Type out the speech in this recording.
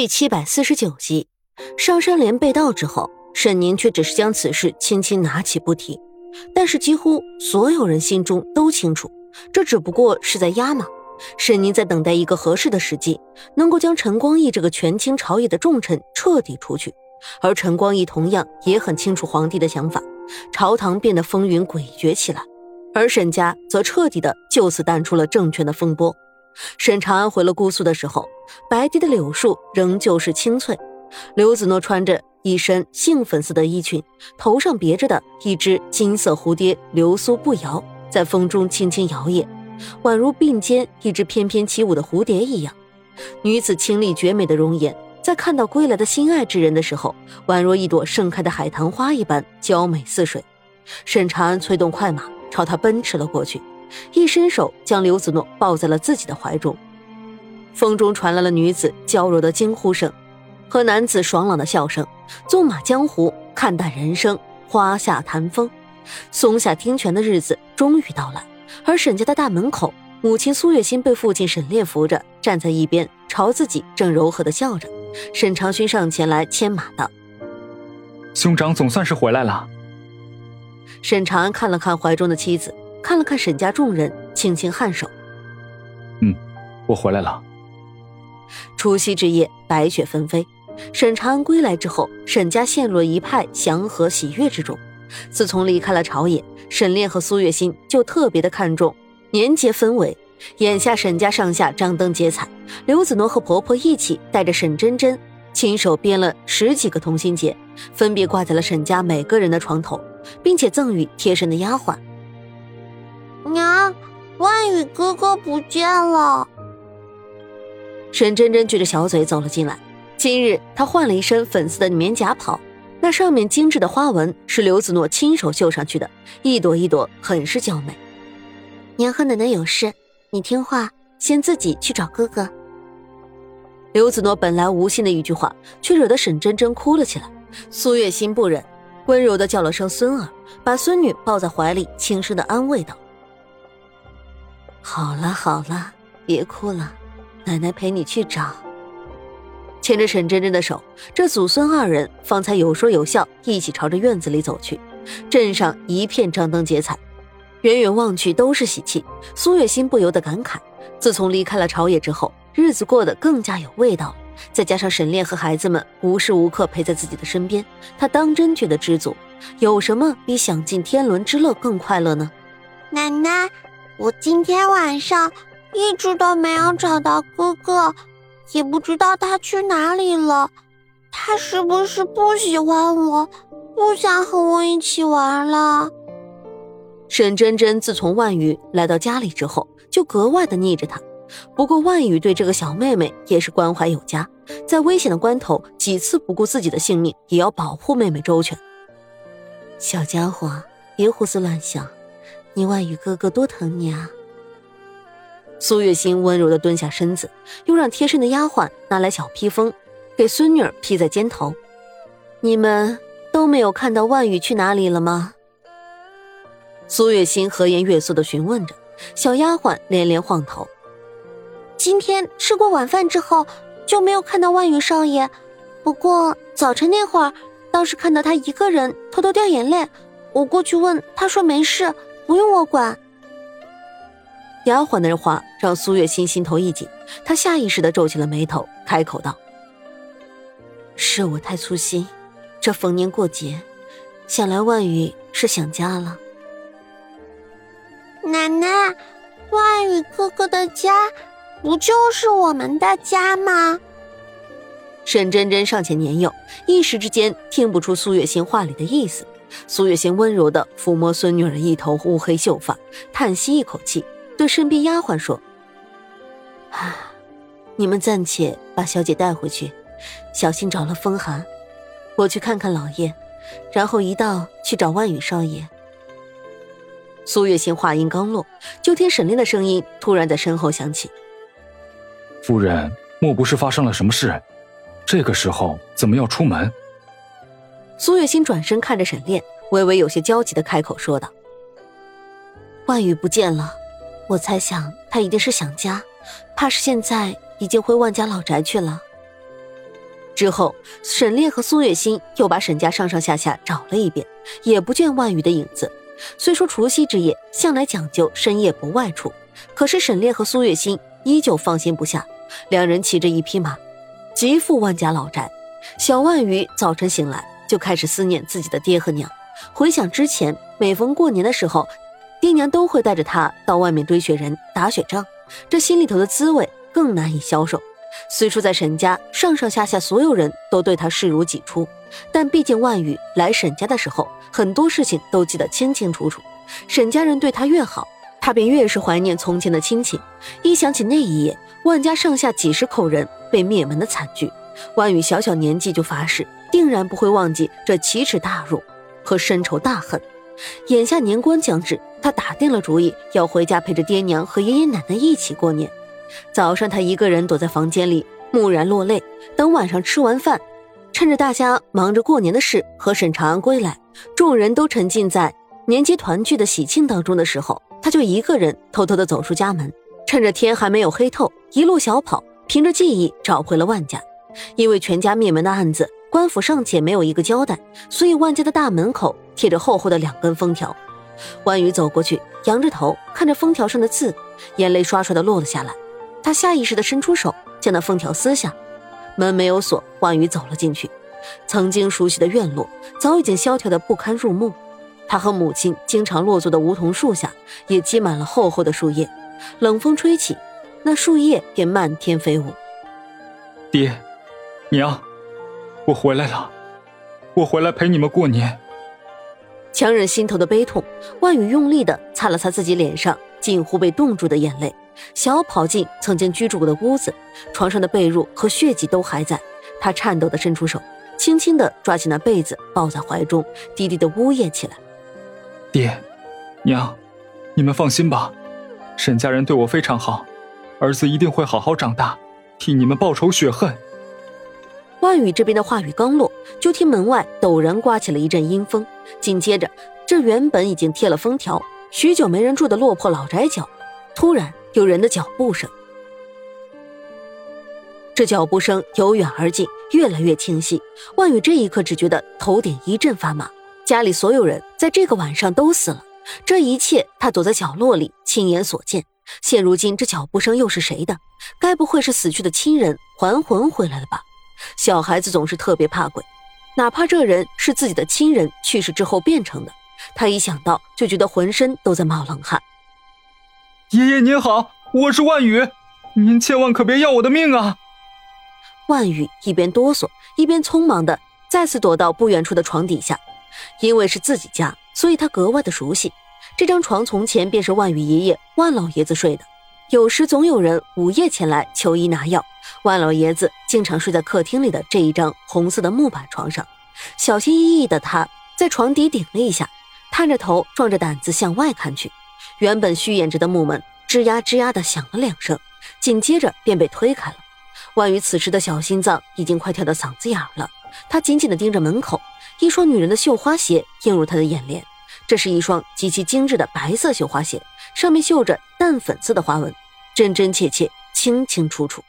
第七百四十九集，上山莲被盗之后，沈宁却只是将此事轻轻拿起不提。但是几乎所有人心中都清楚，这只不过是在压马。沈宁在等待一个合适的时机，能够将陈光义这个权倾朝野的重臣彻底除去。而陈光义同样也很清楚皇帝的想法，朝堂变得风云诡谲起来，而沈家则彻底的就此淡出了政权的风波。沈长安回了姑苏的时候，白堤的柳树仍旧是青翠。刘子诺穿着一身杏粉色的衣裙，头上别着的一只金色蝴蝶流苏不摇，在风中轻轻摇曳，宛如并肩一只翩翩起舞的蝴蝶一样。女子清丽绝美的容颜，在看到归来的心爱之人的时候，宛若一朵盛开的海棠花一般娇美似水。沈长安催动快马，朝她奔驰了过去。一伸手将刘子诺抱在了自己的怀中，风中传来了女子娇柔的惊呼声，和男子爽朗的笑声。纵马江湖，看淡人生，花下谈风。松下听泉的日子终于到了，而沈家的大门口，母亲苏月心被父亲沈烈扶着站在一边，朝自己正柔和的笑着。沈长勋上前来牵马道：“兄长总算是回来了。”沈长安看了看怀中的妻子。看了看沈家众人，轻轻颔首：“嗯，我回来了。”除夕之夜，白雪纷飞。沈长安归来之后，沈家陷入了一派祥和喜悦之中。自从离开了朝野，沈炼和苏月心就特别的看重年节氛围。眼下沈家上下张灯结彩，刘子诺和婆婆一起带着沈真真，亲手编了十几个同心结，分别挂在了沈家每个人的床头，并且赠予贴身的丫鬟。娘，万宇哥哥不见了。沈真真撅着小嘴走了进来。今日她换了一身粉色的棉夹袍，那上面精致的花纹是刘子诺亲手绣上去的，一朵一朵，很是娇美。娘和奶奶有事，你听话，先自己去找哥哥。刘子诺本来无心的一句话，却惹得沈真真哭了起来。苏月心不忍，温柔的叫了声孙儿，把孙女抱在怀里，轻声的安慰道。好了好了，别哭了，奶奶陪你去找。牵着沈真真的手，这祖孙二人方才有说有笑，一起朝着院子里走去。镇上一片张灯结彩，远远望去都是喜气。苏月心不由得感慨：自从离开了朝野之后，日子过得更加有味道了。再加上沈炼和孩子们无时无刻陪在自己的身边，他当真觉得知足。有什么比享尽天伦之乐更快乐呢？奶奶。我今天晚上一直都没有找到哥哥，也不知道他去哪里了。他是不是不喜欢我，不想和我一起玩了？沈真真自从万宇来到家里之后，就格外的腻着他。不过万宇对这个小妹妹也是关怀有加，在危险的关头，几次不顾自己的性命，也要保护妹妹周全。小家伙，别胡思乱想。你万宇哥哥多疼你啊！苏月心温柔的蹲下身子，又让贴身的丫鬟拿来小披风，给孙女儿披在肩头。你们都没有看到万宇去哪里了吗？苏月心和颜悦色的询问着，小丫鬟连连晃头。今天吃过晚饭之后就没有看到万宇少爷，不过早晨那会儿倒是看到他一个人偷偷掉眼泪，我过去问，他说没事。不用我管。丫鬟的话让苏月心心头一紧，她下意识的皱起了眉头，开口道：“是我太粗心，这逢年过节，想来万宇是想家了。”奶奶，万宇哥哥的家，不就是我们的家吗？沈真真尚且年幼，一时之间听不出苏月心话里的意思。苏月心温柔的抚摸孙女儿一头乌黑秀发，叹息一口气，对身边丫鬟说：“啊，你们暂且把小姐带回去，小心着了风寒。我去看看老爷，然后一道去找万宇少爷。”苏月心话音刚落，就听沈炼的声音突然在身后响起：“夫人，莫不是发生了什么事？这个时候怎么要出门？”苏月心转身看着沈炼，微微有些焦急的开口说道：“万宇不见了，我猜想他一定是想家，怕是现在已经回万家老宅去了。”之后，沈炼和苏月心又把沈家上上下下找了一遍，也不见万宇的影子。虽说除夕之夜向来讲究深夜不外出，可是沈炼和苏月心依旧放心不下。两人骑着一匹马，急赴万家老宅。小万宇早晨醒来就开始思念自己的爹和娘，回想之前每逢过年的时候，爹娘都会带着他到外面堆雪人、打雪仗，这心里头的滋味更难以消受。虽说在沈家上上下下所有人都对他视如己出，但毕竟万宇来沈家的时候，很多事情都记得清清楚楚。沈家人对他越好，他便越是怀念从前的亲情。一想起那一夜万家上下几十口人被灭门的惨剧，万宇小小年纪就发誓，定然不会忘记这奇耻大辱和深仇大恨。眼下年关将至，他打定了主意要回家陪着爹娘和爷爷奶奶一起过年。早上，他一个人躲在房间里，木然落泪。等晚上吃完饭，趁着大家忙着过年的事和沈长安归来，众人都沉浸在年节团聚的喜庆当中的时候，他就一个人偷偷的走出家门，趁着天还没有黑透，一路小跑，凭着记忆找回了万家。因为全家灭门的案子，官府尚且没有一个交代，所以万家的大门口贴着厚厚的两根封条。万宇走过去，仰着头看着封条上的字，眼泪刷刷的落了下来。他下意识的伸出手，将那封条撕下。门没有锁，万宇走了进去。曾经熟悉的院落早已经萧条的不堪入目。他和母亲经常落座的梧桐树下也积满了厚厚的树叶。冷风吹起，那树叶便漫天飞舞。爹，娘，我回来了，我回来陪你们过年。强忍心头的悲痛，万宇用力的擦了擦自己脸上近乎被冻住的眼泪。想要跑进曾经居住过的屋子，床上的被褥和血迹都还在。他颤抖的伸出手，轻轻的抓起那被子，抱在怀中，低低的呜咽起来：“爹，娘，你们放心吧，沈家人对我非常好，儿子一定会好好长大，替你们报仇雪恨。”万宇这边的话语刚落，就听门外陡然刮起了一阵阴风，紧接着，这原本已经贴了封条、许久没人住的落魄老宅角，突然。有人的脚步声，这脚步声由远而近，越来越清晰。万宇这一刻只觉得头顶一阵发麻，家里所有人在这个晚上都死了。这一切他躲在角落里亲眼所见。现如今这脚步声又是谁的？该不会是死去的亲人还魂回来了吧？小孩子总是特别怕鬼，哪怕这人是自己的亲人去世之后变成的，他一想到就觉得浑身都在冒冷汗。爷爷您好，我是万宇，您千万可别要我的命啊！万宇一边哆嗦，一边匆忙的再次躲到不远处的床底下。因为是自己家，所以他格外的熟悉。这张床从前便是万宇爷爷万老爷子睡的，有时总有人午夜前来求医拿药，万老爷子经常睡在客厅里的这一张红色的木板床上。小心翼翼的他在床底顶了一下，探着头，壮着胆子向外看去。原本虚掩着的木门吱呀吱呀的响了两声，紧接着便被推开了。万宇此时的小心脏已经快跳到嗓子眼了，他紧紧的盯着门口，一双女人的绣花鞋映入他的眼帘。这是一双极其精致的白色绣花鞋，上面绣着淡粉色的花纹，真真切切，清清楚楚。